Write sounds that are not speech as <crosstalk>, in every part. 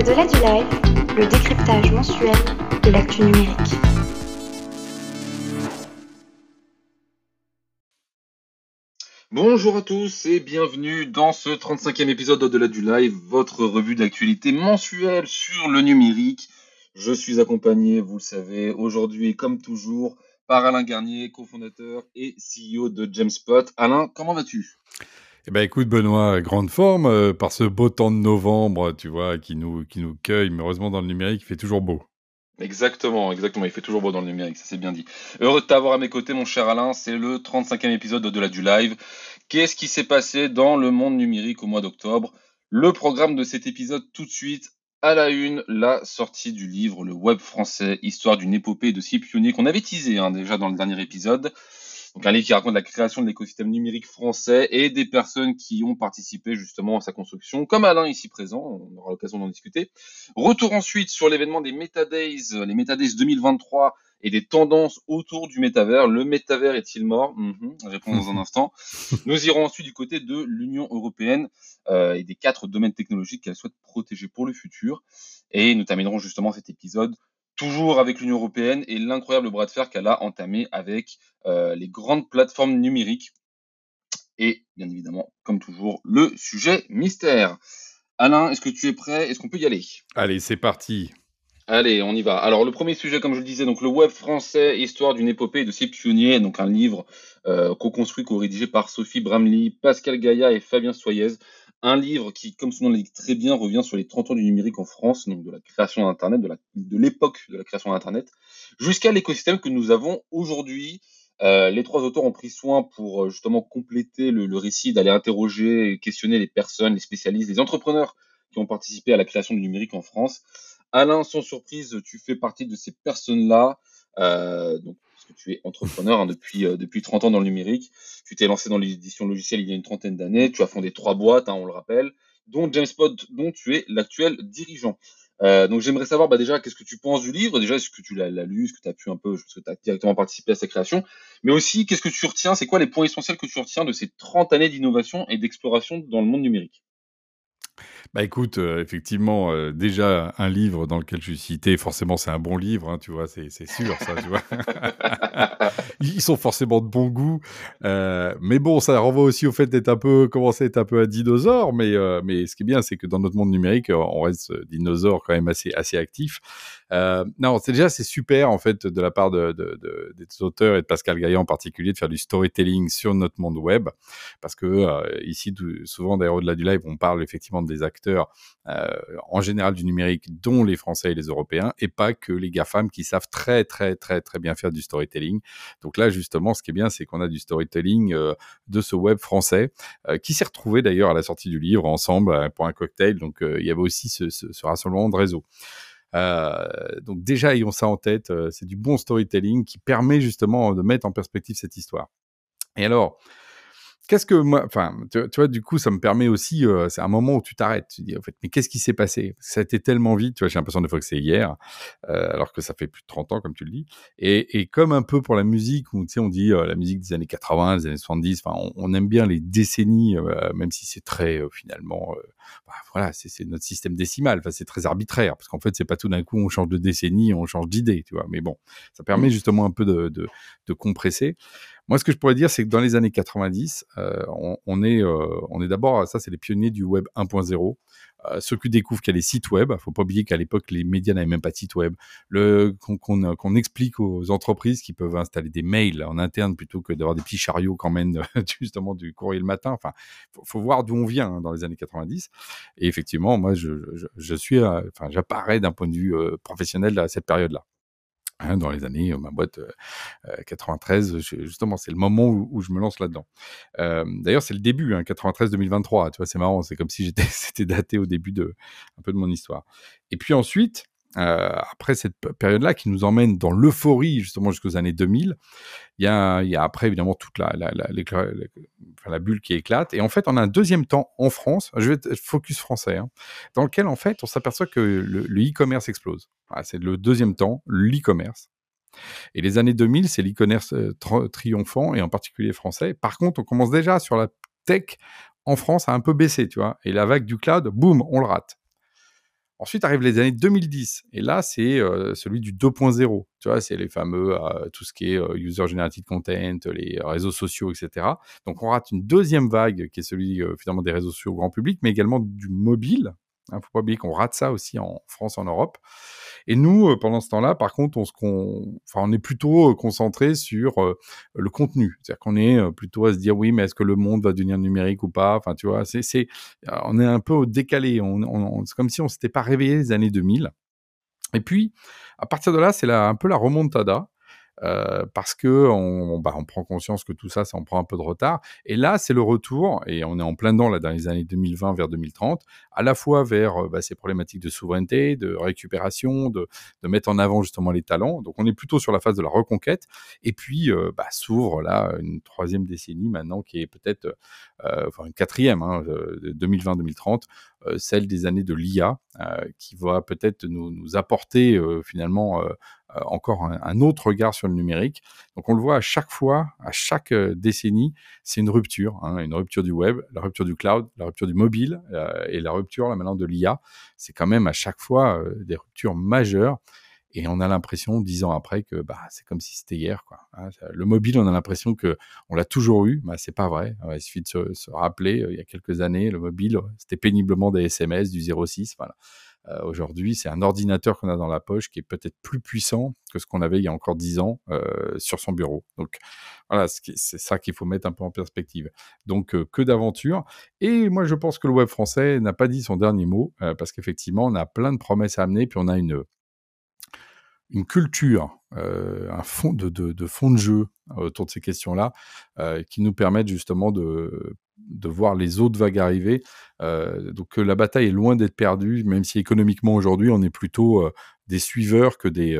Au-delà du live, le décryptage mensuel de l'actu numérique. Bonjour à tous et bienvenue dans ce 35e épisode d'Au-delà du live, votre revue d'actualité mensuelle sur le numérique. Je suis accompagné, vous le savez, aujourd'hui comme toujours par Alain Garnier, cofondateur et CEO de Jamespot. Alain, comment vas-tu? Eh ben écoute Benoît, grande forme euh, par ce beau temps de novembre, tu vois, qui nous qui nous cueille. Mais heureusement dans le numérique, il fait toujours beau. Exactement, exactement. Il fait toujours beau dans le numérique, ça c'est bien dit. Heureux de t'avoir à mes côtés, mon cher Alain. C'est le 35e épisode de delà du live. Qu'est-ce qui s'est passé dans le monde numérique au mois d'octobre? Le programme de cet épisode tout de suite. À la une, la sortie du livre Le Web français, histoire d'une épopée de six pionniers qu'on avait teasé hein, déjà dans le dernier épisode. Donc un livre qui raconte la création de l'écosystème numérique français et des personnes qui ont participé justement à sa construction, comme Alain ici présent, on aura l'occasion d'en discuter. Retour ensuite sur l'événement des Metadays, les Metadays 2023 et des tendances autour du métavers. Le métavers est-il mort? Mhm, Réponse dans un <laughs> instant. Nous irons ensuite du côté de l'Union européenne euh, et des quatre domaines technologiques qu'elle souhaite protéger pour le futur. Et nous terminerons justement cet épisode toujours avec l'Union européenne et l'incroyable bras de fer qu'elle a entamé avec euh, les grandes plateformes numériques. Et bien évidemment, comme toujours, le sujet mystère. Alain, est-ce que tu es prêt? Est-ce qu'on peut y aller? Allez, c'est parti. Allez, on y va. Alors le premier sujet, comme je le disais, donc le web français, histoire d'une épopée de six pionniers, donc un livre euh, co-construit, co-rédigé par Sophie Bramley, Pascal Gaïa et Fabien Soyez. Un livre qui, comme son nom l'indique très bien, revient sur les 30 ans du numérique en France, donc de la création d'Internet, de l'époque de, la création d'Internet, jusqu'à l'écosystème que nous avons aujourd'hui. Euh, les trois auteurs ont pris soin pour euh, justement compléter le, récit, d'aller interroger et questionner les personnes, les spécialistes, les entrepreneurs qui ont participé à la création du numérique en France. Alain, sans surprise, tu fais partie de ces personnes-là. Euh, tu es entrepreneur hein, depuis, euh, depuis 30 ans dans le numérique. Tu t'es lancé dans l'édition logicielle il y a une trentaine d'années. Tu as fondé trois boîtes, hein, on le rappelle, dont Jamespot, dont tu es l'actuel dirigeant. Euh, donc j'aimerais savoir bah, déjà qu'est-ce que tu penses du livre, déjà est-ce que tu l'as lu, est-ce que tu as pu un peu, est-ce que tu as directement participé à sa création, mais aussi qu'est-ce que tu retiens, c'est quoi les points essentiels que tu retiens de ces 30 années d'innovation et d'exploration dans le monde numérique? Bah écoute, euh, effectivement, euh, déjà un livre dans lequel je suis cité, forcément c'est un bon livre, hein, tu vois, c'est sûr ça, tu vois. <laughs> Ils sont forcément de bon goût, euh, mais bon, ça renvoie aussi au fait d'être un peu, commencer à être un peu un dinosaure, mais mais ce qui est bien, c'est que dans notre monde numérique, on reste dinosaure quand même assez assez actif. Non, c'est déjà c'est super en fait de la part de, de, de, des auteurs et de Pascal Gaillan en particulier de faire du storytelling sur notre monde web, parce que ici souvent d'ailleurs au-delà du live, on parle effectivement des acteurs euh, en général du numérique, dont les Français et les Européens, et pas que les GAFAM qui savent très très très très bien faire du storytelling. Donc là, justement, ce qui est bien, c'est qu'on a du storytelling euh, de ce web français, euh, qui s'est retrouvé d'ailleurs à la sortie du livre ensemble pour un cocktail. Donc il y avait aussi ce, ce, rassemblement de réseau. donc déjà, ayons ça en tête, c'est du bon storytelling qui permet justement de mettre en perspective cette histoire. Et alors, qu'est-ce que moi, enfin, tu, vois, du coup, ça me permet aussi, euh, c'est un moment où tu t'arrêtes, tu dis, en fait, mais qu'est-ce qui s'est passé? Ça a été tellement vite, tu vois, j'ai l'impression de fois que c'est hier, euh, alors que ça fait plus de 30 ans, comme tu le dis. Et, et comme un peu pour la musique, où, tu sais, on dit euh, la musique des années 80, des années 70, enfin, on, on, aime bien les décennies, euh, même si c'est très, euh, finalement, bah, voilà, c'est notre système décimal, enfin, c'est très arbitraire, parce qu'en fait, c'est pas tout d'un coup, on change de décennie, on change d'idée, tu vois. Mais bon, ça permet mmh. justement un peu de, de, de compresser. Moi, ce que je pourrais dire, c'est que dans les années 90, euh, on, est, euh, est d'abord, ça, c'est les pionniers du web 1.0. Euh, ceux qui découvrent qu'il y a les sites web, faut pas oublier qu'à l'époque les médias n'avaient même pas de site web, qu'on explique aux entreprises qui peuvent installer des mails en interne plutôt que d'avoir des petits chariots quand même <laughs> justement du courrier le matin. Enfin, faut, faut voir d'où on vient hein, dans les années 90. Et effectivement, moi, je suis, enfin, j'apparais d'un point de vue professionnel à cette période-là. Hein, dans les années, ma boîte 93, justement, c'est le moment où, je me lance là-dedans. D'ailleurs, c'est le début, hein, 93-2023. Tu vois, c'est marrant, c'est comme si j'étais, <laughs> c'était daté au début de un peu de mon histoire. Et puis ensuite, euh, après cette période-là qui nous emmène dans l'euphorie justement jusqu'aux années 2000, il y a, y a après évidemment toute la, la, la, la, bulle qui éclate. Et en fait, on a un deuxième temps en France, je vais être focus français, hein, dans lequel en fait on s'aperçoit que le e-commerce explose. Voilà, c'est le deuxième temps, l'e-commerce. Et les années 2000, c'est l'e-commerce euh, triomphant et en particulier français. Par contre, on commence déjà sur la tech en France à un peu baisser, tu vois. Et la vague du cloud, boum, on le rate. Ensuite arrivent les années 2010, et là, c'est euh, celui du 2.0. Tu vois, c'est les fameux, euh, tout ce qui est euh, user generated content, les réseaux sociaux, etc. Donc, on rate une deuxième vague qui est celui finalement des réseaux sociaux au grand public, mais également du mobile. Il ne faut pas oublier qu'on rate ça aussi en France, en Europe. Et nous, euh, pendant ce temps-là, par contre, on, se enfin, on est plutôt euh, concentré sur euh, le contenu. C'est-à-dire qu'on est plutôt à se dire, oui, mais est-ce que le monde va devenir numérique ou pas? Enfin, tu vois, on est un peu décalé. On, c'est comme si on s'était pas réveillé les années 2000. Et puis, à partir de là, c'est un peu la remontada. Parce que on, bah, on, prend conscience que tout ça, ça en prend un peu de retard. Et là, c'est le retour, et on est en plein dedans là, dans les années 2020 vers 2030, à la fois vers bah, ces problématiques de souveraineté, de récupération, de, de, mettre en avant justement les talents. Donc on est plutôt sur la phase de la reconquête. Et puis bah, s'ouvre là une troisième décennie maintenant qui est peut-être, euh, enfin une quatrième, hein, 2020-2030, celle des années de l'IA, qui va peut-être nous, nous apporter finalement encore un, autre regard sur le numérique. Donc on le voit à chaque fois, à chaque euh, décennie, c'est une rupture, hein, une rupture du web, la rupture du cloud, la rupture du mobile euh, et la rupture là maintenant de l'IA. C'est quand même à chaque fois des ruptures majeures. Et on a l'impression, dix ans après, que bah, c'est comme si c'était hier. Hein. Le mobile, on a l'impression que on l'a toujours eu. Bah, c'est pas vrai. Il suffit de se, se rappeler, il y a quelques années, le mobile, c'était péniblement des SMS, du 06. Voilà. Euh, aujourd'hui, c'est un ordinateur qu'on a dans la poche qui est peut-être plus puissant que ce qu'on avait il y a encore dix ans euh, sur son bureau. Donc voilà, c'est ça qu'il faut mettre un peu en perspective. Donc euh, que d'aventures. Et moi, je pense que le web français n'a pas dit son dernier mot parce qu'effectivement, on a plein de promesses à amener, puis on a une une culture, un fond de, de, de jeu autour de ces questions-là, qui nous permettent justement de de voir les autres vagues arriver. Donc la bataille est loin d'être perdue, même si économiquement aujourd'hui on est plutôt des suiveurs que des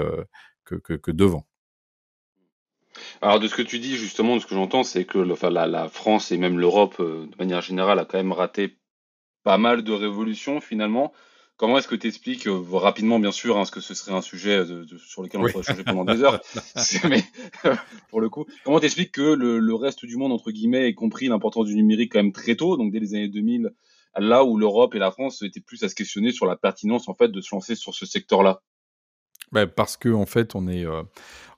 que, devant. Alors de ce que tu dis justement, de ce que j'entends, c'est que enfin, la, la, France et même l'Europe de manière générale a quand même raté pas mal de révolutions finalement. Comment est-ce que tu expliques, euh, rapidement bien sûr, hein, ce que ce serait un sujet euh, sur lequel on pourrait changer pendant des heures, <laughs> mais <laughs> pour le coup, comment t'expliques que le, le, reste du monde, entre guillemets, ait compris l'importance du numérique quand même très tôt, donc dès les années 2000, là où l'Europe et la France étaient plus à se questionner sur la pertinence en fait de se lancer sur ce secteur-là? Bah, Parce que en fait, on est... Euh,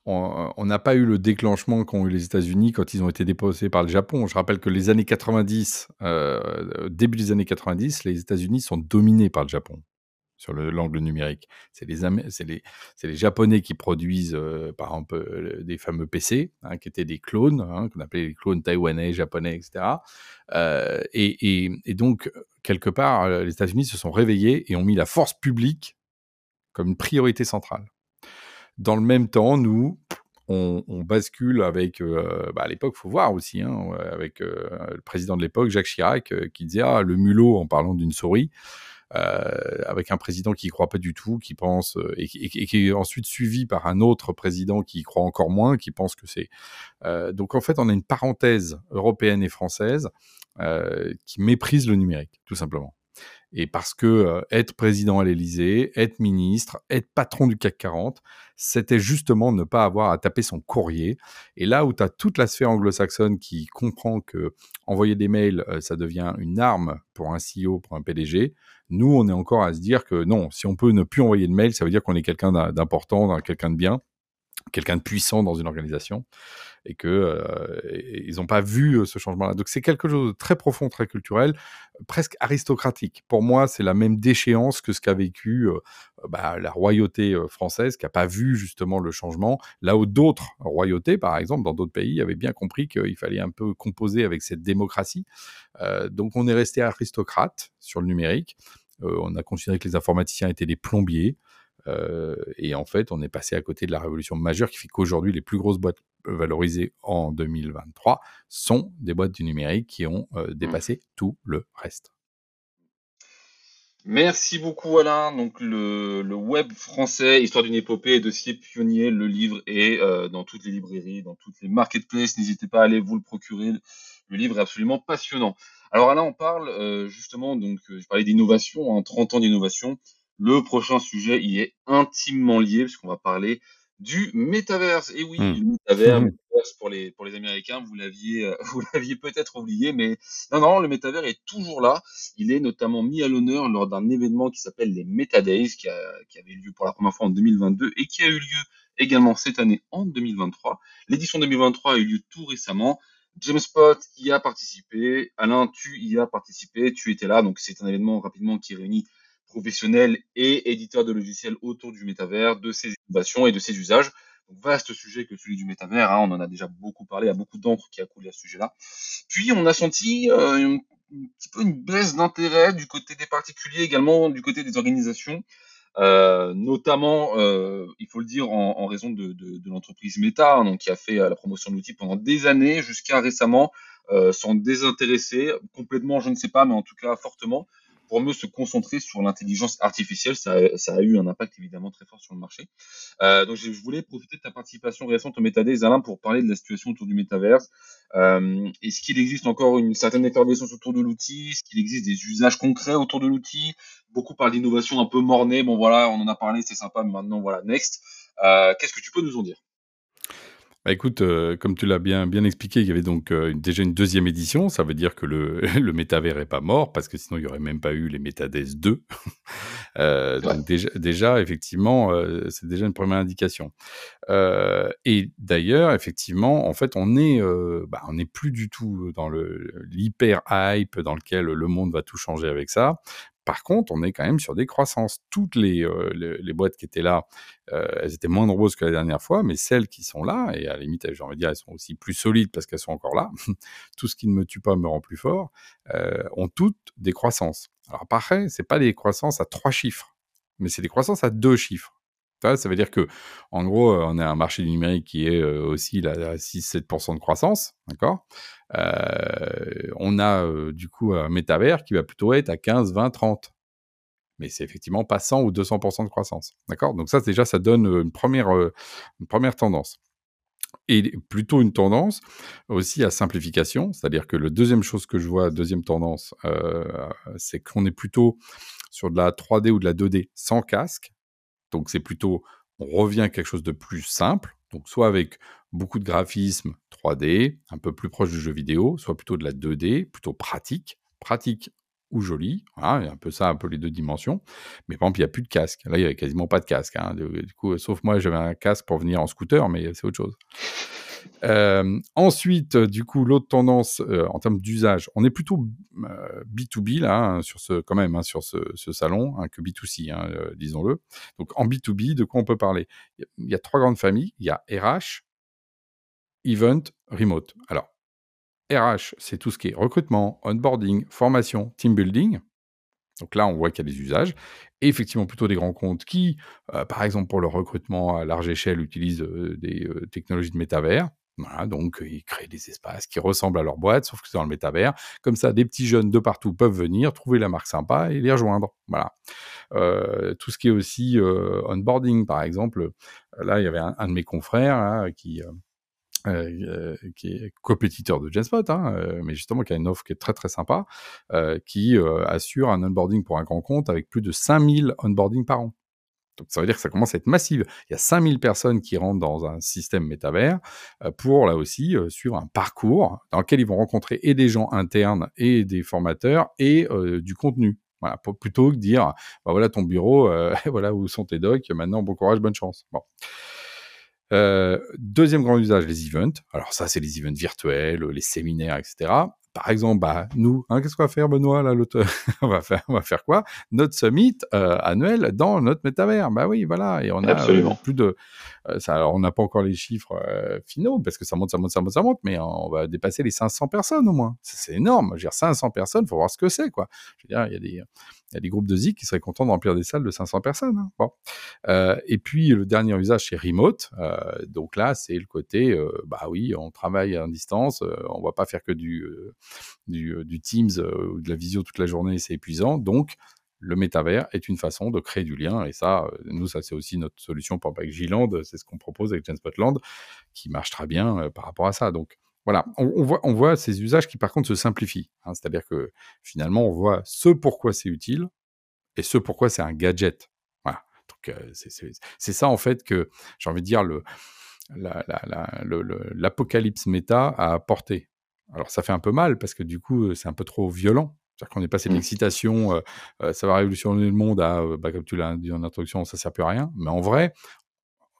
on n'a pas eu le déclenchement qu'ont eu les États-Unis quand ils ont été déposés par le Japon. Je rappelle que les années 90, euh, début des années 90, les États-Unis sont dominés par le Japon sur l'angle numérique. C'est les, les, les, Japonais qui produisent, euh, par exemple, euh, des fameux PC, hein, qui étaient des clones, hein, qu'on appelait les clones taïwanais, japonais, etc. Euh, et, et, donc, quelque part, les États-Unis se sont réveillés et ont mis la force publique comme une priorité centrale. Dans le même temps, nous, on, bascule avec, bah à l'époque, faut voir aussi, hein, avec le président de l'époque, Jacques Chirac, qui disait ah, le mulot en parlant d'une souris. Euh, avec un président qui y croit pas du tout, qui pense euh, et, qui est ensuite suivi par un autre président qui y croit encore moins, qui pense que c'est. Euh, donc en fait, on a une parenthèse européenne et française qui méprise le numérique, tout simplement. Et parce que euh, être président à l'Élysée, être ministre, être patron du CAC 40, c'était justement ne pas avoir à taper son courrier. Et là où tu as toute la sphère anglo-saxonne qui comprend que envoyer des mails, euh, ça devient une arme pour un CEO, pour un PDG, nous, on est encore à se dire que non, si on peut ne plus envoyer de mails, ça veut dire qu'on est quelqu'un d'important, quelqu'un de bien quelqu'un de puissant dans une organisation et que euh, ils n'ont pas vu euh, ce changement-là. Donc c'est quelque chose de très profond, très culturel, presque aristocratique. Pour moi, c'est la même déchéance que ce qu'a vécu euh, bah, la royauté française, qui n'a pas vu justement le changement. Là où d'autres royautés, par exemple, dans d'autres pays, avaient bien compris qu'il fallait un peu composer avec cette démocratie. donc on est resté aristocrate sur le numérique. on a considéré que les informaticiens étaient des plombiers. Euh, et en fait, on est passé à côté de la révolution majeure qui fait qu'aujourd'hui, les plus grosses boîtes valorisées en 2023 sont des boîtes du numérique qui ont euh, mmh. dépassé tout le reste. Merci beaucoup Alain. Donc le, le web français, histoire d'une épopée et dossier pionnier, le livre est euh, dans toutes les librairies, dans toutes les marketplaces. N'hésitez pas à aller vous le procurer. Le livre est absolument passionnant. Alors Alain, on parle justement, donc je parlais d'innovation, hein, 30 ans d'innovation. Le prochain sujet y est intimement lié puisqu'on va parler du métaverse. Et oui, mmh. du métaverse, pour les, pour les Américains, vous l'aviez, euh, <laughs> vous l'aviez peut-être oublié, mais non, non, le métavers est toujours là. Il est notamment mis à l'honneur lors d'un événement qui s'appelle les Metadays, qui, a, qui avait lieu pour la première fois en 2022 et qui a eu lieu également cette année en 2023. L'édition 2023 a eu lieu tout récemment. James Spot y a participé. Alain, tu y as participé. Tu étais là. Donc, c'est un événement rapidement qui réunit professionnels et éditeurs de logiciels autour du métavers, de ses innovations et de ses usages. Vaste sujet que celui du métavers. Hein. On en a déjà beaucoup parlé. Il y a beaucoup d'encre qui a coulé à ce sujet-là. Puis, on a senti euh, un petit peu une baisse d'intérêt du côté des particuliers, également du côté des organisations. Euh, notamment, euh, il faut le dire, en, raison de, l'entreprise Meta, hein, donc, qui a fait la promotion de l'outil pendant des années, jusqu'à récemment, s'en désintéresser complètement, je ne sais pas, mais en tout cas fortement, pour mieux se concentrer sur l'intelligence artificielle. Ça, a eu un impact évidemment très fort sur le marché. Euh, donc je voulais profiter de ta participation récente au MetaDays, Alain, pour parler de la situation autour du métaverse. Euh, Est-ce qu'il existe encore une certaine effervescence autour de l'outil? Est-ce qu'il existe des usages concrets autour de l'outil? Beaucoup parlent d'innovation un peu mornée. Bon voilà, on en a parlé, c'est sympa, mais maintenant voilà, next. Euh, Qu'est-ce que tu peux nous en dire? Bah écoute, euh, comme tu l'as bien, bien expliqué, il y avait donc euh, déjà une deuxième édition. Ça veut dire que le, <laughs> le métavers est pas mort, parce que sinon il n'y aurait même pas eu les Metades <laughs> 2. euh, Ouais. donc déjà, déjà effectivement, euh, c'est déjà une première indication. Euh, et d'ailleurs, effectivement, en fait, on est, euh, bah, on n'est plus du tout dans le l'hyper hype dans lequel le monde va tout changer avec ça. Par contre, on est quand même sur des croissances. Toutes les, euh, boîtes qui étaient là, euh, elles étaient moins nombreuses que la dernière fois, mais celles qui sont là, et à la limite, j'ai envie de dire, elles sont aussi plus solides parce qu'elles sont encore là. <laughs> Tout ce qui ne me tue pas me rend plus fort. Euh, ont toutes des croissances. Alors, pareil, c'est pas des croissances à trois chiffres, mais c'est des croissances à deux chiffres. Ça veut dire que, en gros, euh, on a un marché du numérique qui est aussi à 6-7% de croissance, d'accord? On a euh, du coup un métavers qui va plutôt être à 15, 20, 30 mais c'est effectivement pas 100 ou 200% de croissance. D'accord? Donc ça, déjà, ça donne euh, une première, euh, une première tendance. Et plutôt une tendance aussi à simplification, c'est-à-dire que la deuxième chose que je vois, deuxième tendance, euh, c'est qu'on est plutôt sur de la 3D ou de la 2D sans casque. Donc c'est plutôt, on revient à quelque chose de plus simple, donc soit avec beaucoup de graphisme 3D, un peu plus proche du jeu vidéo, soit plutôt de la 2D, plutôt pratique, pratique ou joli. Voilà, un peu ça, un peu les deux dimensions. Mais par exemple, il n'y a plus de casque. Là, il n'y avait quasiment pas de casque. Hein. Du, coup, sauf moi, j'avais un casque pour venir en scooter, mais c'est autre chose. Euh, ensuite, du coup, l'autre tendance euh, en termes d'usage, on est plutôt euh, B2B là, hein, sur ce, quand même, hein, sur ce, salon, que B2C, hein, euh, disons-le. Donc en B2B, de quoi on peut parler? Il y a trois grandes familles. Il y a RH, Event, Remote. Alors, RH, c'est tout ce qui est recrutement, onboarding, formation, team building. Donc là, on voit qu'il y a des usages. Et effectivement, plutôt des grands comptes qui, euh, par exemple, pour le recrutement à large échelle, utilisent euh, des euh, technologies de métavers. Donc ils créent des espaces qui ressemblent à leur boîte, sauf que c'est dans le métavers. Comme ça, des petits jeunes de partout peuvent venir, trouver la marque sympa et les rejoindre. Voilà. Tout ce qui est aussi onboarding, par exemple. Là, il y avait un, un de mes confrères hein, qui... Euh, qui est compétiteur de Genspot, hein, euh, mais justement qui a une offre qui est très très sympa, euh, qui assure un onboarding pour un grand compte avec plus de 5000 onboarding par an. Donc ça veut dire que ça commence à être massif. Il y a 5000 personnes qui rentrent dans un système métavers pour là aussi suivre un parcours dans lequel ils vont rencontrer et des gens internes et des formateurs et du contenu. Voilà, plutôt que dire, bah voilà ton bureau, <laughs> voilà où sont tes docs, maintenant bon courage, bonne chance. Bon. Euh, deuxième grand usage, les events. Alors ça, c'est les events virtuels, les séminaires, etc. Par exemple, bah, nous, hein, qu'est-ce qu'on va faire, Benoît, là, l'autre <laughs> on va faire, on va faire quoi? Notre summit euh, annuel dans notre métavers. Bah oui, voilà. Et on a euh, plus de, ça, alors on n'a pas encore les chiffres finaux parce que ça monte, ça monte, ça monte, ça monte, mais on va dépasser les 500 personnes au moins. C'est énorme. Je veux dire, 500 personnes, faut voir ce que c'est, quoi. Je veux dire, il y a des, il y a des groupes de ZIC qui seraient contents de remplir des salles de 500 personnes. Hein. Bon. Euh, et puis, le dernier usage, c'est remote. Euh, donc là, c'est le côté, euh, bah oui, on travaille à distance, on va pas faire que du, du, Teams ou de la visio toute la journée, c'est épuisant. Donc, le métavers est une façon de créer du lien. Et ça, nous, ça, c'est aussi notre solution pour Giland. C'est ce qu'on propose avec Genspotland, qui marche très bien par rapport à ça. Donc, voilà, on, on, voit, on voit ces usages qui par contre se simplifient. Hein, C'est-à-dire que finalement, on voit ce pourquoi c'est utile et ce pourquoi c'est un gadget. Voilà. Donc euh, c'est ça en fait que j'ai envie de dire le l'apocalypse méta a apporté. Alors ça fait un peu mal parce que du coup c'est un peu trop violent. C'est-à-dire qu'on est passé de mmh. l'excitation, ça va révolutionner le monde, à, bah, comme tu l'as dit en introduction, ça sert plus à rien. Mais en vrai,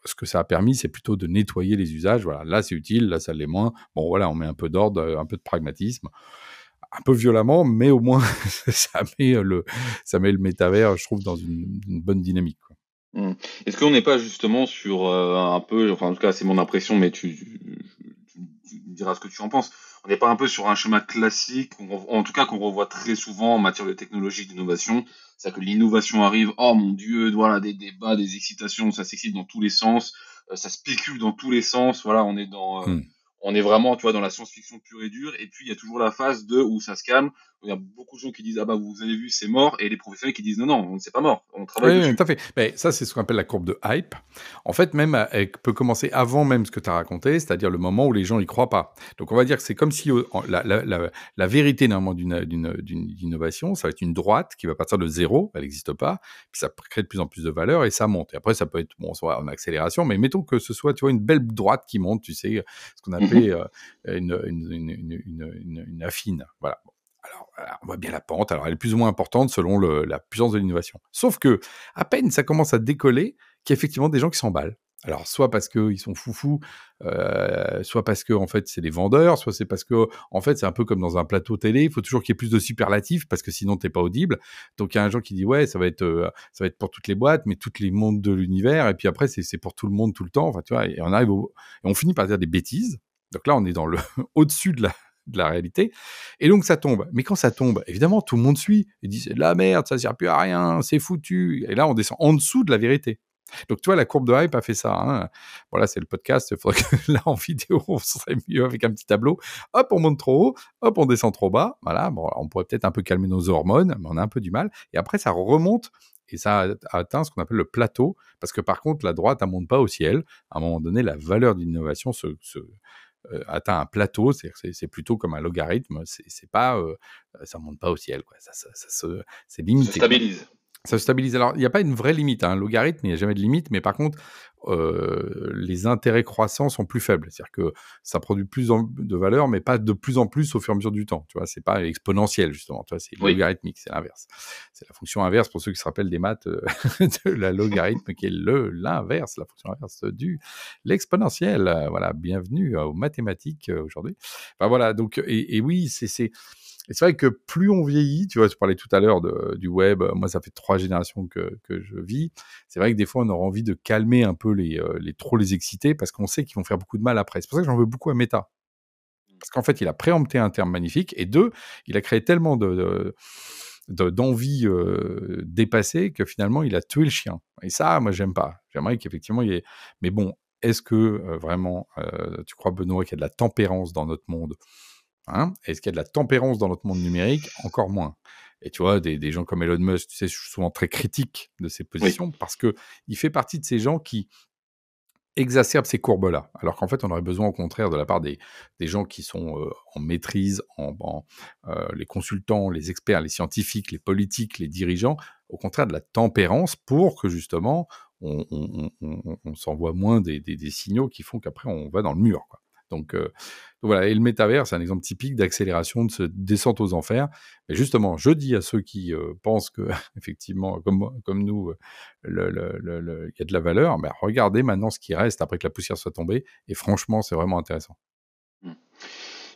ce que ça a permis, c'est plutôt de nettoyer les usages. Voilà, là c'est utile, là ça l'est moins. Bon voilà, on met un peu d'ordre, un peu de pragmatisme un peu violemment, mais au moins <laughs> ça met le ça met le métavers, je trouve, dans une, bonne dynamique. Mmh. Est-ce qu'on n'est pas justement sur un peu, enfin en tout cas c'est mon impression, mais tu, tu, me diras ce que tu en penses. On n'est pas un peu sur un schéma classique, en tout cas qu'on revoit très souvent en matière de technologie, d'innovation. C'est-à-dire que l'innovation arrive, oh mon dieu, voilà, des débats, des excitations, ça s'excite dans tous les sens, ça spécule dans tous les sens. Voilà, on est dans, mmh on est vraiment, tu vois, dans la science-fiction pure et dure. Et puis, il y a toujours la phase de où ça se calme. Il y a beaucoup de gens qui disent, ah bah, vous avez vu, c'est mort. Et les professionnels qui disent, non, non, c'est pas mort. On travaille oui, tout à fait. Mais ça, c'est ce qu'on appelle la courbe de hype. En fait, même, elle peut commencer avant même ce que tu as raconté, c'est-à-dire le moment où les gens y croient pas. Donc, on va dire que c'est comme si euh, la, la, la, vérité, normalement, d'une innovation, ça va être une droite qui va partir de zéro. Elle n'existe pas. Puis ça crée de plus en plus de valeur et ça monte. Et après, ça peut être, bon, soit en accélération, mais mettons que ce soit, tu vois, une belle droite qui monte, tu sais, ce qu'on appelle euh, une, une, une, affine. Voilà. On voit bien la pente. Alors, elle est plus ou moins importante selon la puissance de l'innovation. Sauf que, à peine ça commence à décoller, qu'il y a effectivement des gens qui s'emballent. Alors, soit parce qu'ils sont foufous, euh, soit parce que en fait c'est des vendeurs, soit c'est parce que en fait c'est un peu comme dans un plateau télé, il faut toujours qu'il y ait plus de superlatifs parce que sinon t'es pas audible. Donc il y a un gens qui dit ouais ça va être euh, ça va être pour toutes les boîtes, mais tous les mondes de l'univers, et puis après c'est pour tout le monde tout le temps. Enfin tu vois, et on arrive et on finit par dire des bêtises. Donc là, on est dans le <laughs> au-dessus de la, de la réalité. Et donc ça tombe. Mais quand ça tombe, évidemment, tout le monde suit. Il dit c'est de la merde, ça sert plus à rien, c'est foutu. Et là, on descend en dessous de la vérité. Donc, tu vois, la courbe de hype a fait ça. Hein. Voilà, c'est le podcast. Il faudrait que <laughs> là, en vidéo, on serait mieux avec un petit tableau. Hop, on monte trop haut. Hop, on descend trop bas. Voilà, bon, on pourrait peut-être un peu calmer nos hormones, mais on a un peu du mal. Et après, ça remonte et ça atteint ce qu'on appelle le plateau. Parce que par contre, la droite, elle monte pas au ciel. À un moment donné, la valeur d'innovation se, se, atteint un plateau, c'est plutôt comme un logarithme, c'est pas, euh, ça monte pas au ciel, quoi. Ça, ça, ça, c'est limité. Ça stabilise. Ça se stabilise. Alors, il n'y a pas une vraie limite. Un hein. logarithme, il n'y a jamais de limite. Mais par contre, euh, les intérêts croissants sont plus faibles. C'est-à-dire que ça produit plus de valeur, mais pas de plus en plus au fur et à mesure du temps. Tu vois, c'est pas exponentiel, justement. Tu vois, c'est logarithmique, c'est l'inverse. C'est la fonction inverse pour ceux qui se rappellent des maths euh, <laughs> de la logarithme, qui est le l'inverse, la fonction inverse du l'exponentiel. Voilà, bienvenue aux mathématiques euh, aujourd'hui. Enfin, voilà, donc, et, et oui, c'est et c'est vrai que plus on vieillit, tu vois, tu parlais tout à l'heure du web, moi ça fait trois générations que, je vis, c'est vrai que des fois on aura envie de calmer un peu les, euh, les trop les exciter parce qu'on sait qu'ils vont faire beaucoup de mal après. C'est pour ça que j'en veux beaucoup à Meta. Parce qu'en fait, il a préempté un terme magnifique et deux, il a créé tellement de, d'envie euh, dépassée que finalement il a tué le chien. Et ça, moi j'aime pas. J'aimerais qu'effectivement il y ait... Mais bon, est-ce que euh, vraiment tu crois Benoît qu'il y a de la tempérance dans notre monde? Hein Est-ce qu'il y a de la tempérance dans notre monde numérique? Encore moins. Et tu vois, des, gens comme Elon Musk, tu sais, je suis souvent très critique de ses positions parce que il fait partie de ces gens qui exacerbent ces courbes-là. Alors qu'en fait, on aurait besoin au contraire de la part des, gens qui sont euh, en maîtrise, en, euh, les consultants, les experts, les scientifiques, les politiques, les dirigeants, au contraire de la tempérance pour que justement on, s'envoie moins des, des, signaux qui font qu'après on va dans le mur. Quoi. Donc, voilà, et le métavers, c'est un exemple typique d'accélération, de ce descente aux enfers. Mais justement, je dis à ceux qui pensent que, <laughs> effectivement, comme, comme nous, il y a de la valeur, mais regardez maintenant ce qui reste après que la poussière soit tombée. Et franchement, c'est vraiment intéressant. Mmh.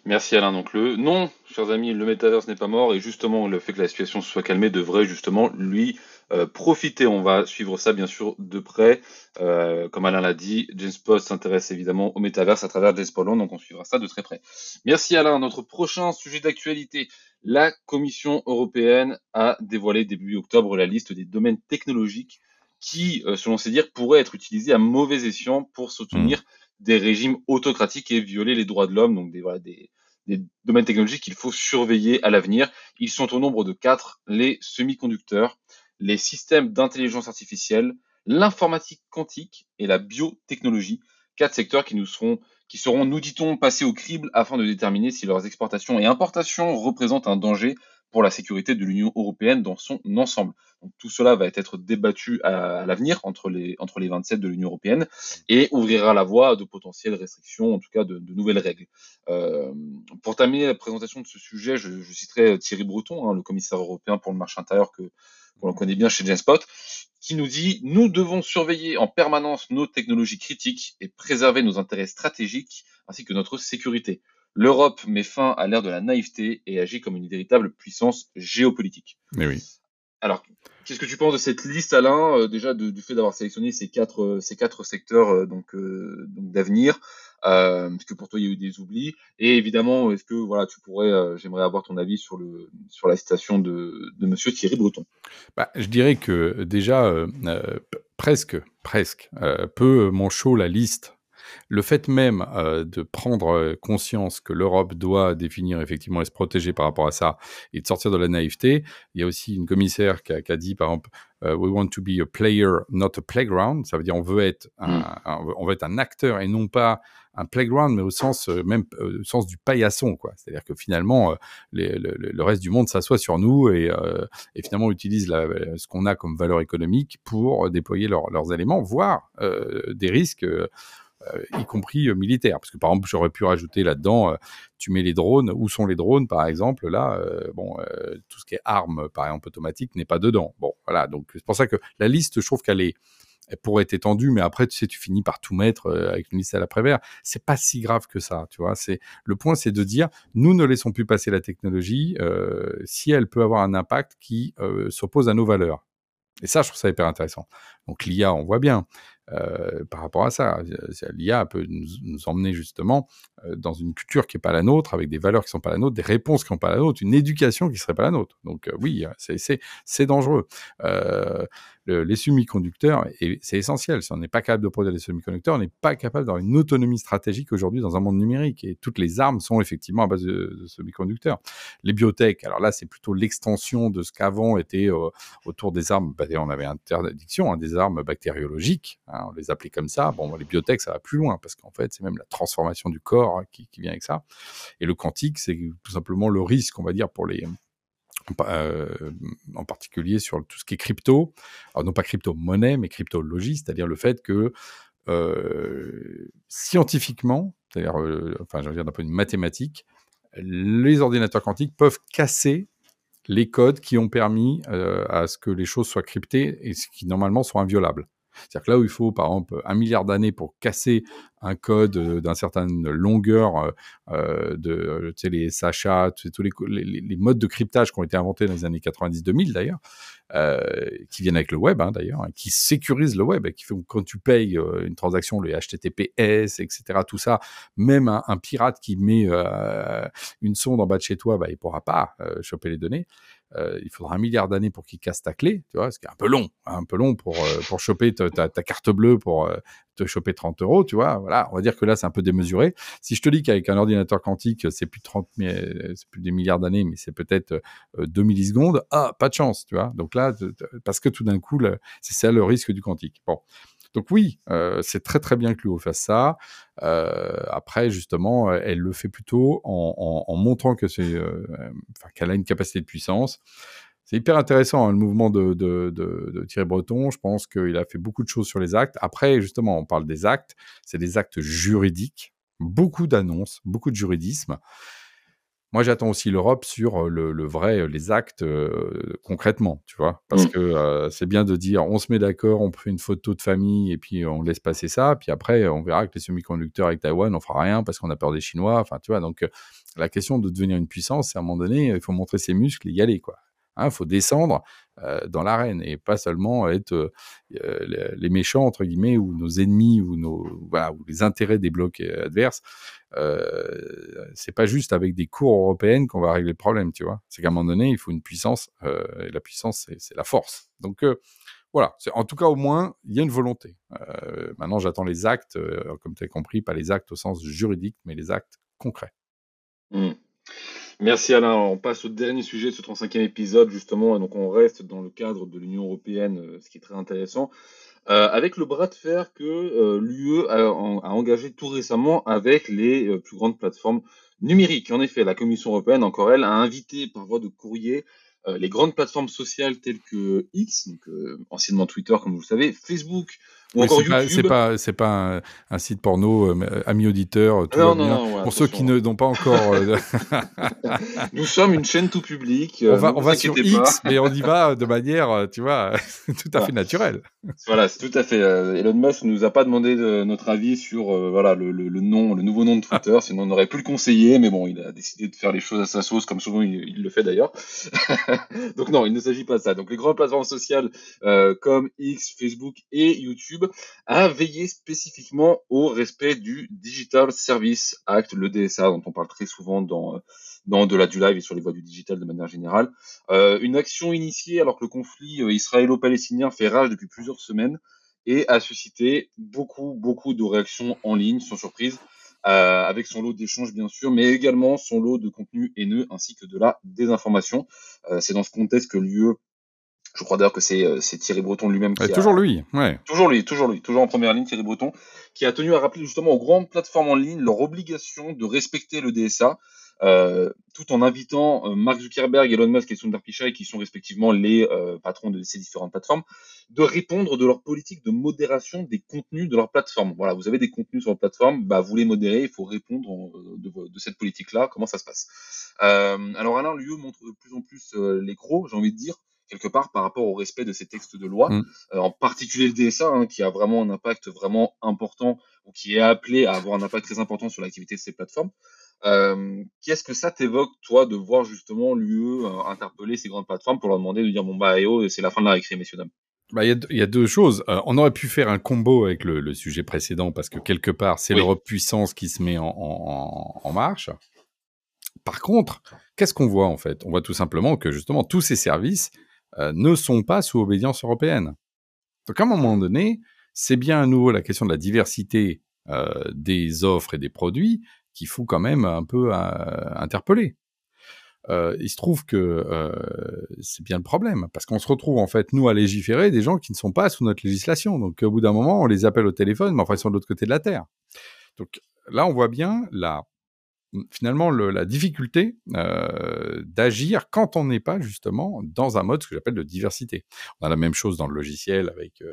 Merci Alain. Donc le non, chers amis, le métaverse n'est pas mort et justement le fait que la situation se soit calmée devrait justement lui euh, profiter. On va suivre ça bien sûr de près. Euh, comme Alain l'a dit, James Post s'intéresse évidemment au métaverse à travers James Polon, donc on suivra ça de très près. Merci Alain. Notre prochain sujet d'actualité, la Commission européenne a dévoilé début octobre la liste des domaines technologiques qui, euh, selon ses dires, pourraient être utilisés à mauvais escient pour soutenir mmh. des régimes autocratiques et violer les droits de l'homme, donc des, voilà, des, des domaines technologiques qu'il faut surveiller à l'avenir. Ils sont au nombre de quatre, les semi-conducteurs, les systèmes d'intelligence artificielle, l'informatique quantique et la biotechnologie. Quatre secteurs qui nous seront, qui seront, nous dit-on, passés au crible afin de déterminer si leurs exportations et importations représentent un danger pour la sécurité de l'Union européenne dans son ensemble. tout cela va être débattu à, l'avenir entre les, entre les 27 de l'Union européenne et ouvrira la voie à de potentielles restrictions, en tout cas de, nouvelles règles. Euh, pour terminer la présentation de ce sujet, je, citerai Thierry Breton, hein, le commissaire européen pour le marché intérieur que l'on connaît bien chez Genspot, qui nous dit Nous devons surveiller en permanence nos technologies critiques et préserver nos intérêts stratégiques ainsi que notre sécurité. L'Europe met fin à l'ère de la naïveté et agit comme une véritable puissance géopolitique. Mais oui. Alors, qu'est-ce que tu penses de cette liste, Alain, euh, déjà du fait d'avoir sélectionné ces quatre, euh, ces quatre secteurs euh, donc, donc d'avenir Est-ce que pour toi il y a eu des oublis Et évidemment, est-ce que voilà, tu pourrais, j'aimerais avoir ton avis sur le sur la citation de, de Monsieur Thierry Breton. Bah, je dirais que déjà presque presque peu manchot la liste le fait même euh, de prendre euh, conscience que l'Europe doit définir effectivement et se protéger par rapport à ça et de sortir de la naïveté, il y a aussi une commissaire qui a, dit par exemple euh, We want to be a player, not a playground. Ça veut dire on veut être un, mm. on veut être un acteur et non pas un playground, mais au sens même au sens du paillasson, quoi. C'est-à-dire que finalement, le, reste du monde s'assoit sur nous et, finalement utilise ce qu'on a comme valeur économique pour déployer leurs éléments, voire des risques euh, y compris euh, militaire. Parce que par exemple, j'aurais pu rajouter là-dedans, euh, tu mets les drones, où sont les drones par exemple Là, bon, tout ce qui est armes par exemple automatiques n'est pas dedans. Bon, voilà. Donc c'est pour ça que la liste, je trouve qu'elle est elle pourrait être étendue, mais après, tu sais, tu finis par tout mettre avec une liste à l'après-vert. C'est pas si grave que ça, tu vois. C'est le point, c'est de dire, nous ne laissons plus passer la technologie si elle peut avoir un impact qui s'oppose à nos valeurs. Et ça, je trouve ça hyper intéressant. Donc l'IA, on voit bien. Euh, par rapport à ça. L'IA peut nous, emmener justement euh, dans une culture qui n'est pas la nôtre, avec des valeurs qui ne sont pas la nôtre, des réponses qui ne sont pas la nôtre, une éducation qui ne serait pas la nôtre. Donc euh, oui, c'est dangereux les semi-conducteurs, c'est essentiel. Si on n'est pas capable de produire des semi-conducteurs, on n'est pas capable d'avoir une autonomie stratégique aujourd'hui dans un monde numérique. Et toutes les armes sont effectivement à base de, semi-conducteurs. Les biotech, alors là, c'est plutôt l'extension de ce qu'avant était autour des armes. Bah, on avait interdiction hein, des armes bactériologiques, hein, on les appelait comme ça. Bon, les biotech, ça va plus loin parce qu'en fait, c'est même la transformation du corps hein, qui, qui vient avec ça. Et le quantique, c'est tout simplement le risque, on va dire, pour les euh, en particulier sur tout ce qui est crypto, alors non pas crypto-monnaie, mais cryptologie, c'est-à-dire le fait que euh, scientifiquement, c'est-à-dire, euh, enfin, je veux dire d'un point de vue mathématique, les ordinateurs quantiques peuvent casser les codes qui ont permis à ce que les choses soient cryptées et ce qui normalement sont inviolables. C'est-à-dire que là où il faut, par exemple, un milliard d'années pour casser un code euh, d'une certaine longueur euh, euh, de tu sais, les Sacha, tous les, modes de cryptage qui ont été inventés dans les années 90-2000 d'ailleurs, qui viennent avec le web hein, d'ailleurs, hein, qui sécurisent le web, et qui font quand tu payes une transaction, le HTTPS, etc., tout ça, même un, pirate qui met une sonde en bas de chez toi, bah, il pourra pas choper les données. Euh, il faudra un milliard d'années pour qu'il casse ta clé, tu vois, ce qui est un peu long, hein, un peu long pour, euh, pour choper ta, carte bleue pour euh, te choper 30 euros, tu vois. Voilà, on va dire que là, c'est un peu démesuré. Si je te dis qu'avec un ordinateur quantique, c'est plus 30, c'est plus des milliards d'années, mais c'est peut-être 2 millisecondes, ah, pas de chance, tu vois. Donc là, parce que tout d'un coup, c'est ça le risque du quantique. Bon. Donc oui, euh, c'est très très bien que Luo fasse ça. Euh, après, justement, elle le fait plutôt en, montrant que c'est, euh, qu'elle a une capacité de puissance. C'est hyper intéressant hein, le mouvement de, de, Thierry Breton. Je pense qu'il a fait beaucoup de choses sur les actes. Après, justement, on parle des actes. C'est des actes juridiques, beaucoup d'annonces, beaucoup de juridisme. Moi, j'attends aussi l'Europe sur le, vrai, les actes concrètement, tu vois? Parce mmh. que c'est bien de dire, on se met d'accord, on fait une photo de famille et puis on laisse passer ça. Puis après, on verra que les semi-conducteurs avec Taïwan, on fera rien parce qu'on a peur des Chinois. Enfin, tu vois? Donc, la question de devenir une puissance, c'est à un moment donné, il faut montrer ses muscles et y aller, quoi. Il hein, faut descendre euh, dans l'arène et pas seulement être euh, euh, les méchants entre guillemets ou nos ennemis ou les intérêts des blocs adverses. c'est pas juste avec des cours européennes qu'on va régler le problème, tu vois. C'est qu'à un moment donné, il faut une puissance et la puissance c'est la force. Donc voilà, en tout cas au moins il y a une volonté. maintenant j'attends les actes, comme tu as compris, pas les actes au sens juridique, mais les actes concrets. Mmh. Merci Alain. On passe au dernier sujet de ce 35e épisode, justement, donc on reste dans le cadre de l'Union européenne, euh, ce qui est très intéressant, euh, avec le bras de fer que euh, l'UE a, engagé tout récemment avec les plus grandes plateformes numériques. En effet, la Commission européenne, encore elle, a invité par voie de courrier les grandes plateformes sociales telles que X, donc anciennement Twitter comme vous le savez, Facebook ou encore YouTube. C'est pas, c'est pas un, un, site porno, euh, ami auditeur, tout non, va bien. Non, Pour ceux qui n'ont pas encore. <laughs> <laughs> Nous sommes une chaîne tout public. on va, on va sur X, mais on y va <laughs> de manière, tu vois, tout à fait naturelle. Voilà, c'est tout à fait. Elon Musk nous a pas demandé de, notre avis sur voilà le, le, le, nom, le nouveau nom de Twitter, sinon on aurait pu le conseiller, mais bon, il a décidé de faire les choses à sa sauce, comme souvent il, il le fait d'ailleurs. Donc non, il ne s'agit pas de ça. Donc les grandes plateformes sociales euh, comme X, Facebook et YouTube a veillé spécifiquement au respect du Digital Service Act, le DSA, dont on parle très souvent dans dans de la du live et sur les voies du digital de manière générale. Euh, une action initiée alors que le conflit euh, israélo-palestinien fait rage depuis plusieurs semaines et a suscité beaucoup, beaucoup de réactions en ligne, sans surprise. Euh, avec son lot d'échanges bien sûr, mais également son lot de contenu haineux ainsi que de la désinformation. Euh, c'est dans ce contexte que l'UE je crois d'ailleurs que c'est euh, Thierry Breton lui-même qui toujours lui, ouais. Toujours lui, toujours lui, toujours en première ligne Thierry Breton, qui a tenu à rappeler justement aux grandes plateformes en ligne leur obligation de respecter le DSA, euh, tout en invitant euh, Mark Zuckerberg, Elon Musk et Sundar Pichai, qui sont respectivement les euh, patrons de ces différentes plateformes, de répondre de leur politique de modération des contenus de leur plateforme. Voilà, vous avez des contenus sur leur plateforme, bah, vous les modérez, il faut répondre de, de cette politique-là, comment ça se passe? alors Alain Lieu montre de plus en plus les crocs, j'ai envie de dire, quelque part par rapport au respect de ces textes de loi, mm. en particulier le DSA, hein, qui a vraiment un impact vraiment important, ou qui est appelé à avoir un impact très important sur l'activité de ces plateformes. Euh, Qu'est-ce que ça t'évoque, toi, de voir justement l'UE euh, interpeller ces grandes plateformes pour leur demander de dire bon bah eh oh, c'est la fin de la récré, messieurs dames? Bah, il y, y, a deux choses. Euh, on aurait pu faire un combo avec le, le sujet précédent parce que quelque part, c'est oui. l'Europe puissance qui se met en, en, en marche. Par contre, qu'est-ce qu'on voit en fait? On voit tout simplement que justement tous ces services euh, ne sont pas sous obédience européenne. Donc à un moment donné, c'est bien à nouveau la question de la diversité euh, des offres et des produits qu'il faut quand même un peu euh, interpeller. Il se trouve que c'est bien le problème, parce qu'on se retrouve en fait, nous, à légiférer des gens qui ne sont pas sous notre législation. Donc au bout d'un moment, on les appelle au téléphone, mais enfin, ils sont de l'autre côté de la Terre. Donc là, on voit bien la, finalement le, la difficulté euh, d'agir quand on n'est pas justement dans un mode ce que j'appelle de diversité. On a la même chose dans le logiciel avec euh,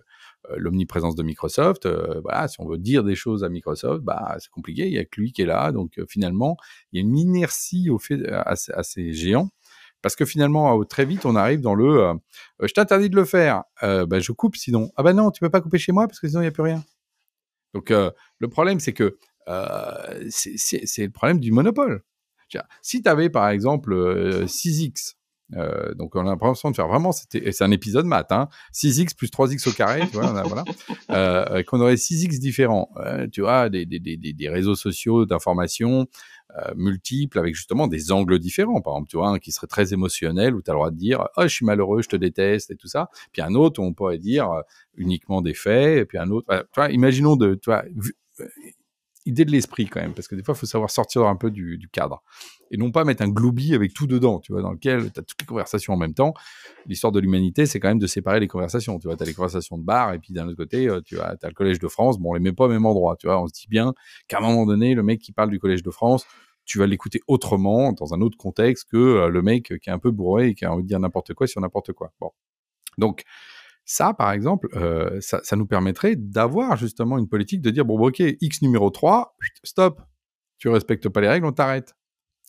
euh l'omniprésence de Microsoft. Voilà, si on veut dire des choses à Microsoft, bah c'est compliqué. Il y a que lui qui est là, donc finalement il y a une inertie au fait à, à ces géants. Parce que finalement, très vite, on arrive dans le je t'interdis de le faire, bah, je coupe sinon. Ah bah non, tu peux pas couper chez moi parce que sinon il n'y a plus rien. Donc le problème, c'est que euh, c'est le problème du monopole. Si tu avais par exemple 6x, euh, euh, donc on a l'impression de faire vraiment, c'est un épisode math, hein, 6x plus 3x au carré, tu vois, voilà, <laughs> euh, qu'on aurait 6x différents, euh, tu vois, des, des, des, des réseaux sociaux d'information multiples avec justement des angles différents, par exemple, tu vois, un qui serait très émotionnel où tu as le droit de dire, oh, je suis malheureux, je te déteste et tout ça, puis un autre où on pourrait dire uniquement des faits, et puis un autre, tu vois, imaginons de, tu vois, idée de l'esprit quand même, parce que des fois, il faut savoir sortir un peu du, cadre. Et non pas mettre un gloubi avec tout dedans, tu vois, dans lequel tu as toutes les conversations en même temps. L'histoire de l'humanité, c'est quand même de séparer les conversations. Tu vois, tu as les conversations de bar, et puis d'un autre côté, euh, tu as, as, le Collège de France. Bon, on les met pas au même endroit, tu vois. On se dit bien qu'à un moment donné, le mec qui parle du Collège de France, tu vas l'écouter autrement, dans un autre contexte que euh, le mec qui est un peu bourré et qui a envie de dire n'importe quoi sur n'importe quoi. Bon. Donc, ça, par exemple, euh, ça, nous permettrait d'avoir justement une politique de dire, bon, ok, X numéro 3, stop, tu respectes pas les règles, on t'arrête.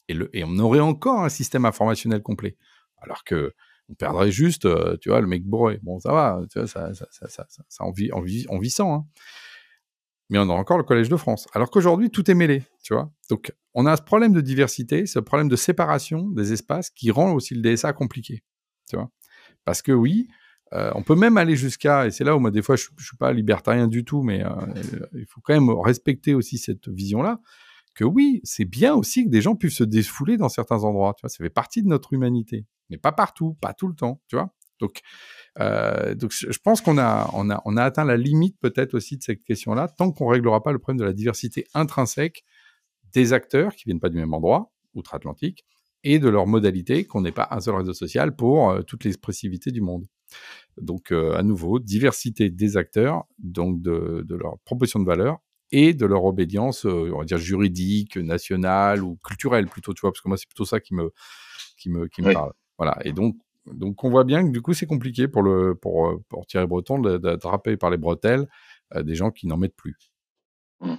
Et, on aurait encore un système informationnel complet. Alors que on perdrait juste, euh, tu vois, le mec bourré. Bon, ça va, tu vois, ça, ça, ça, ça, ça, ça en, vit, en, vit, vissant. Hein. Mais on a encore le Collège de France. Alors qu'aujourd'hui, tout est mêlé, tu vois. Donc, on a ce problème de diversité, ce problème de séparation des espaces qui rend aussi le DSA compliqué, tu vois. Parce que oui, euh, on peut même aller jusqu'à, et c'est là où moi des fois je, je suis pas libertarien du tout, mais euh, il faut quand même respecter aussi cette vision-là, que oui, c'est bien aussi que des gens puissent se défouler dans certains endroits, tu vois, ça fait partie de notre humanité, mais pas partout, pas tout le temps, tu vois. Donc, euh, donc je pense qu'on a, on a, on a atteint la limite peut-être aussi de cette question-là, tant qu'on réglera pas le problème de la diversité intrinsèque des acteurs qui viennent pas du même endroit, outre-Atlantique, et de leur modalité, qu'on n'ait pas un seul réseau social pour euh, toutes les expressivités du monde. Donc, euh, à nouveau, diversité des acteurs, donc de, de, leur proposition de valeur et de leur obédience, euh, on va dire juridique, nationale ou culturelle plutôt, tu vois, parce que moi c'est plutôt ça qui me qui me qui me oui. parle. Voilà. Et donc Donc on voit bien que du coup c'est compliqué pour le pour, euh, pour Thierry Breton d'attraper par les bretelles euh, des gens qui n'en mettent plus. Mmh.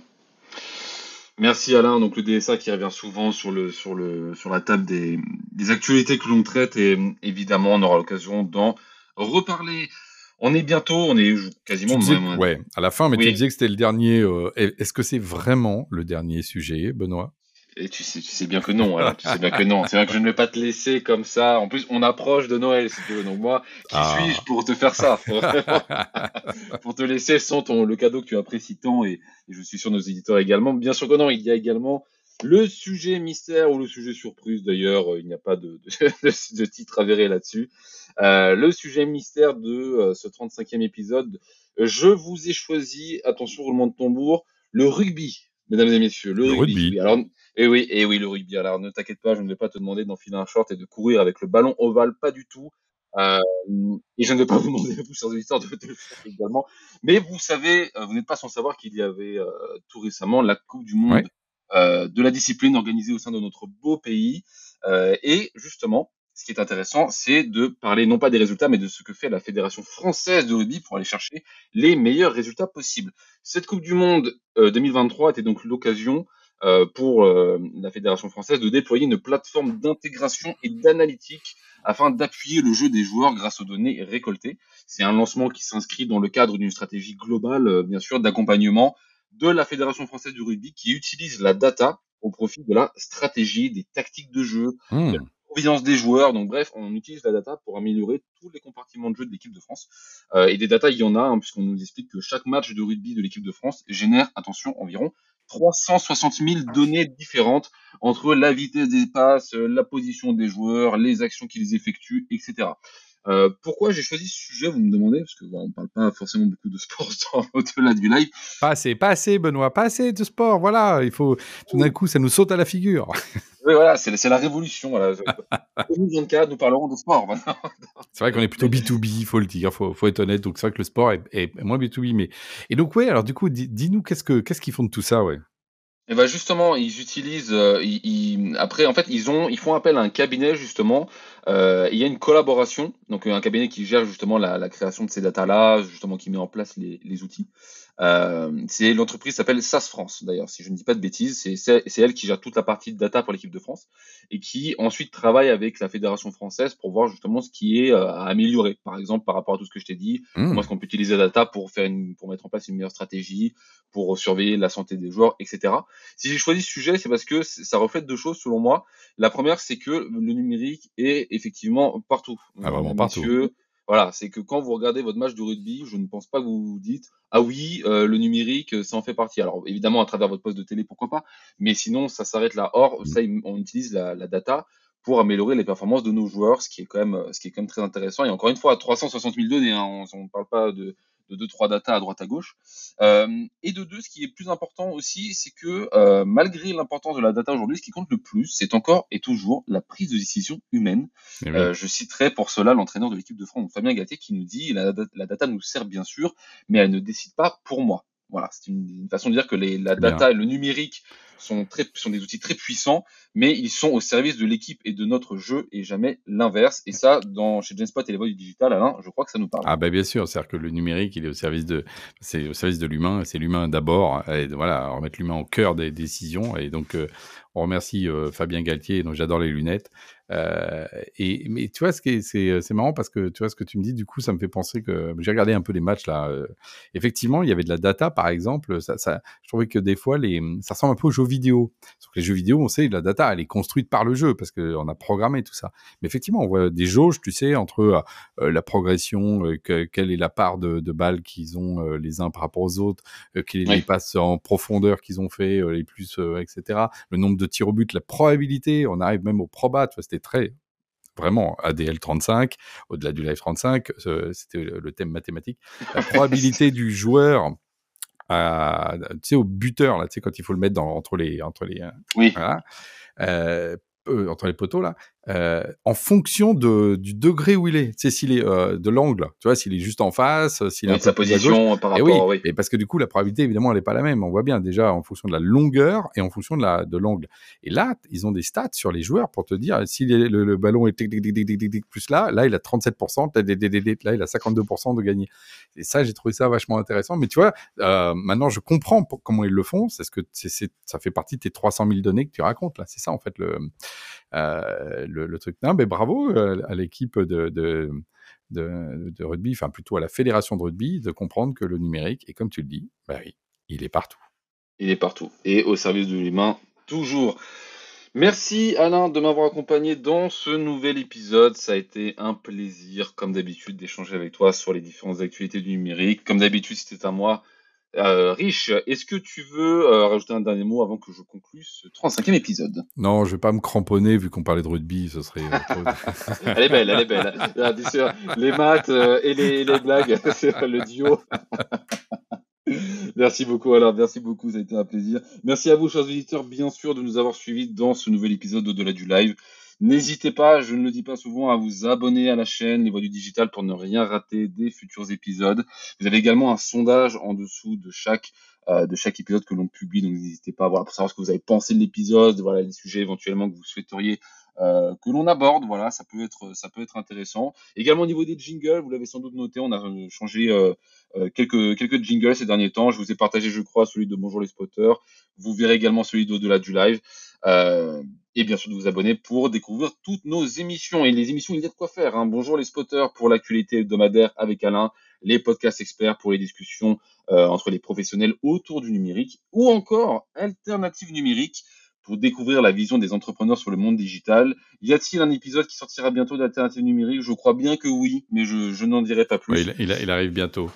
Merci Alain. Donc le DSA qui revient souvent sur le sur le sur la table des, des actualités que l'on traite et évidemment on aura l'occasion d'en reparler. On est bientôt, on est quasiment. Tu ouais, à la fin, mais tu disais que c'était le dernier. Euh, est-ce que c'est vraiment le dernier sujet, Benoît? Et tu sais, tu sais bien que non, alors, tu sais bien que non. C'est vrai que je ne vais pas te laisser comme ça. En plus, on approche de Noël, si tu veux. Donc moi, qui ah. suis-je pour te faire ça? <laughs> Pour te laisser sans ton, le cadeau que tu apprécies tant et, je suis sûr nos éditeurs également. Bien sûr que non, il y a également le sujet mystère ou le sujet surprise. D'ailleurs, il n'y a pas de, <laughs> de, de titre avéré là-dessus. Euh, le sujet mystère de euh, ce 35e épisode. Je vous ai choisi, attention roulement de tambour, le rugby, mesdames et messieurs. Le, rugby. Alors, et eh oui, et eh oui, le rugby. Alors ne t'inquiète pas, je ne vais pas te demander d'enfiler un short et de courir avec le ballon ovale, pas du tout. Euh, et je ne vais pas vous demander, vous, chers auditeurs, de, de le faire également. Mais vous savez, euh, vous n'êtes pas sans savoir qu'il y avait euh, tout récemment la Coupe du Monde euh, de la discipline organisée au sein de notre beau pays. et justement, ce qui est intéressant, c'est de parler non pas des résultats, mais de ce que fait la Fédération française de rugby pour aller chercher les meilleurs résultats possibles. Cette Coupe du Monde 2023 était donc l'occasion euh, pour euh, la Fédération française de déployer une plateforme d'intégration et d'analytique afin d'appuyer le jeu des joueurs grâce aux données récoltées. C'est un lancement qui s'inscrit dans le cadre d'une stratégie globale, euh, bien sûr, d'accompagnement de la Fédération française du rugby qui utilise la data au profit de la stratégie, des tactiques de jeu, mmh. de la providence des joueurs. Donc bref, on utilise la data pour améliorer tous les compartiments de jeu de l'équipe de France. Euh, et des data, il y en a, hein, puisqu'on nous explique que chaque match de rugby de l'équipe de France génère, attention, environ 360 000 données différentes entre la vitesse des passes, la position des joueurs, les actions qu'ils effectuent, etc. Euh, pourquoi j'ai choisi ce sujet, vous me demandez, parce que on ne parle pas forcément beaucoup de sport <laughs> au-delà du live. Pas assez, pas assez, Benoît, pas assez de sport. Voilà, il faut tout d'un coup, ça nous saute à la figure. <laughs> Oui, voilà, c'est la révolution. Voilà. <laughs> 2024, nous parlerons de sport. c'est vrai qu'on est plutôt B2B, il faut le dire, faut, faut être honnête. Donc c'est vrai que le sport est, moins B2B, mais et donc ouais, alors du coup, dis-nous qu'est-ce que qu'est-ce qu'ils font de tout ça, ouais? Et ben justement, ils utilisent, euh, ils, après en fait, ils ont, ils font appel à un cabinet justement. Euh, il y a une collaboration, donc un cabinet qui gère justement la, la création de ces datas là, justement qui met en place les, les outils. Euh, c'est l'entreprise s'appelle SAS France d'ailleurs, si je ne dis pas de bêtises. C'est elle qui gère toute la partie de data pour l'équipe de France et qui ensuite travaille avec la fédération française pour voir justement ce qui est euh, à améliorer. Par exemple, par rapport à tout ce que je t'ai dit, mmh. comment est-ce qu'on peut utiliser la data pour faire une, pour mettre en place une meilleure stratégie, pour surveiller la santé des joueurs, etc. Si j'ai choisi ce sujet, c'est parce que ça reflète deux choses selon moi. La première, c'est que le numérique est effectivement partout. Ah, vraiment partout. Voilà, c'est que quand vous regardez votre match de rugby, je ne pense pas que vous vous dites ah oui, euh, le numérique, euh, ça en fait partie. Alors évidemment à travers votre poste de télé, pourquoi pas, mais sinon ça s'arrête là. Or, mmh. ça, on utilise la, la, data pour améliorer les performances de nos joueurs, ce qui est quand même, ce qui est quand même très intéressant. Et encore une fois, à 360 000 données, hein, on ne parle pas de de deux trois data à droite à gauche. Euh, et de deux, ce qui est plus important aussi, c'est que euh, malgré l'importance de la data aujourd'hui, ce qui compte le plus, c'est encore et toujours la prise de décision humaine. Eh euh, je citerai pour cela l'entraîneur de l'équipe de France, Fabien Gatté, qui nous dit la, la data nous sert bien sûr, mais elle ne décide pas pour moi. Voilà, c'est une, façon de dire que les, la data et le numérique sont, très, sont des outils très puissants, mais ils sont au service de l'équipe et de notre jeu et jamais l'inverse. Et ça, dans, chez Genspot et les voix du digital, Alain, je crois que ça nous parle. Ah bah bien sûr, c'est-à-dire que le numérique, il est au service de, c'est au service de l'humain, c'est l'humain d'abord, et voilà, remettre l'humain au cœur des décisions. Et donc, euh, on remercie euh, Fabien Galtier, donc j'adore les lunettes. Euh, et mais tu vois, ce qui c'est, c'est marrant parce que tu vois ce que tu me dis, du coup, ça me fait penser que j'ai regardé un peu les matchs là. Euh, effectivement, il y avait de la data, par exemple. Ça, ça, je trouvais que des fois, les, ça ressemble un peu aux jeux vidéo. Sur les jeux vidéo, on sait la data, elle est construite par le jeu parce qu'on a programmé tout ça. Mais effectivement, on voit des jauges, tu sais, entre euh, la progression, quelle est la part de, de balles qu'ils ont les uns par rapport aux autres, quelles les passes en profondeur qu'ils ont fait, les plus, etc. Le nombre de tirs au but, la probabilité. On arrive même au probat. Tu vois, très vraiment ADL 35, au-delà du live 35, c'était le thème mathématique. La <laughs> probabilité du joueur à, tu sais, au buteur, là, tu sais, quand il faut le mettre dans, entre les, entre les, oui. Euh, entre les poteaux là, euh, en fonction de, du degré où il est. C'est s'il est euh, de l'angle, tu vois, s'il est juste en face, s'il est de sa position par rapport. Et oui, oui. Et parce que du coup, la probabilité, évidemment, elle n'est pas la même. On voit bien déjà en fonction de la longueur et en fonction de la de l'angle. Et là, ils ont des stats sur les joueurs pour te dire si le, le, ballon est tic, tic, tic, tic, plus là, là, il a 37%, là, il a 52% de gagner. Et ça, j'ai trouvé ça vachement intéressant. Mais tu vois, euh, maintenant, je comprends comment ils le font. C'est ce que c'est, ça fait partie de tes 300 000 données que tu racontes là. C'est ça en fait le euh, le, le, truc. Non, mais bravo euh, à l'équipe de, de, de, de, rugby, enfin plutôt à la fédération de rugby, de comprendre que le numérique, et comme tu le dis, bah oui, il est partout. Il est partout. Et au service de l'humain, toujours. Merci Alain de m'avoir accompagné dans ce nouvel épisode. Ça a été un plaisir, comme d'habitude, d'échanger avec toi sur les différentes actualités du numérique. Comme d'habitude, c'était à moi euh, Rich, est-ce que tu veux euh, rajouter un dernier mot avant que je conclue ce 35e épisode? Non, je vais pas me cramponner vu qu'on parlait de rugby, ce serait. <laughs> Elle est belle, elle est belle. les maths euh, et les, les blagues, <laughs> c'est le duo. <laughs> merci beaucoup, alors merci beaucoup, ça a été un plaisir. Merci à vous, chers auditeurs, bien sûr, de nous avoir suivis dans ce nouvel épisode au-delà du live. N'hésitez pas, je ne le dis pas souvent, à vous abonner à la chaîne Les Voix du Digital pour ne rien rater des futurs épisodes. Vous avez également un sondage en dessous de chaque euh, de chaque épisode que l'on publie, donc n'hésitez pas à voir pour savoir ce que vous avez pensé de l'épisode, voilà les sujets éventuellement que vous souhaiteriez euh, que l'on aborde. Voilà, ça peut être ça peut être intéressant. Également au niveau des jingles, vous l'avez sans doute noté, on a changé euh, euh, quelques quelques jingles ces derniers temps. Je vous ai partagé, je crois, celui de Bonjour les spotters. Vous verrez également celui d'au-delà du live. Et bien sûr de vous abonner pour découvrir toutes nos émissions. Et les émissions, il y a de quoi faire. Hein. Bonjour les spotters pour l'actualité hebdomadaire avec Alain, les podcasts experts pour les discussions euh, entre les professionnels autour du numérique, ou encore Alternative numérique pour découvrir la vision des entrepreneurs sur le monde digital. Y a-t-il un épisode qui sortira bientôt d'Alternative numérique Je crois bien que oui, mais je, n'en dirai pas plus. Il arrive bientôt.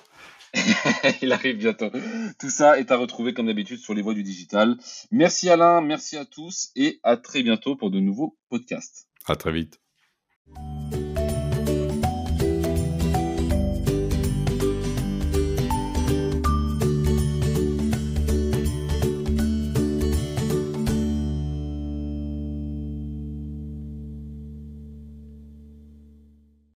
<laughs> il arrive bientôt. Tout ça est à retrouver comme d'habitude sur les voies du digital. Merci Alain, merci à tous et à très bientôt pour de nouveaux podcasts. À très vite.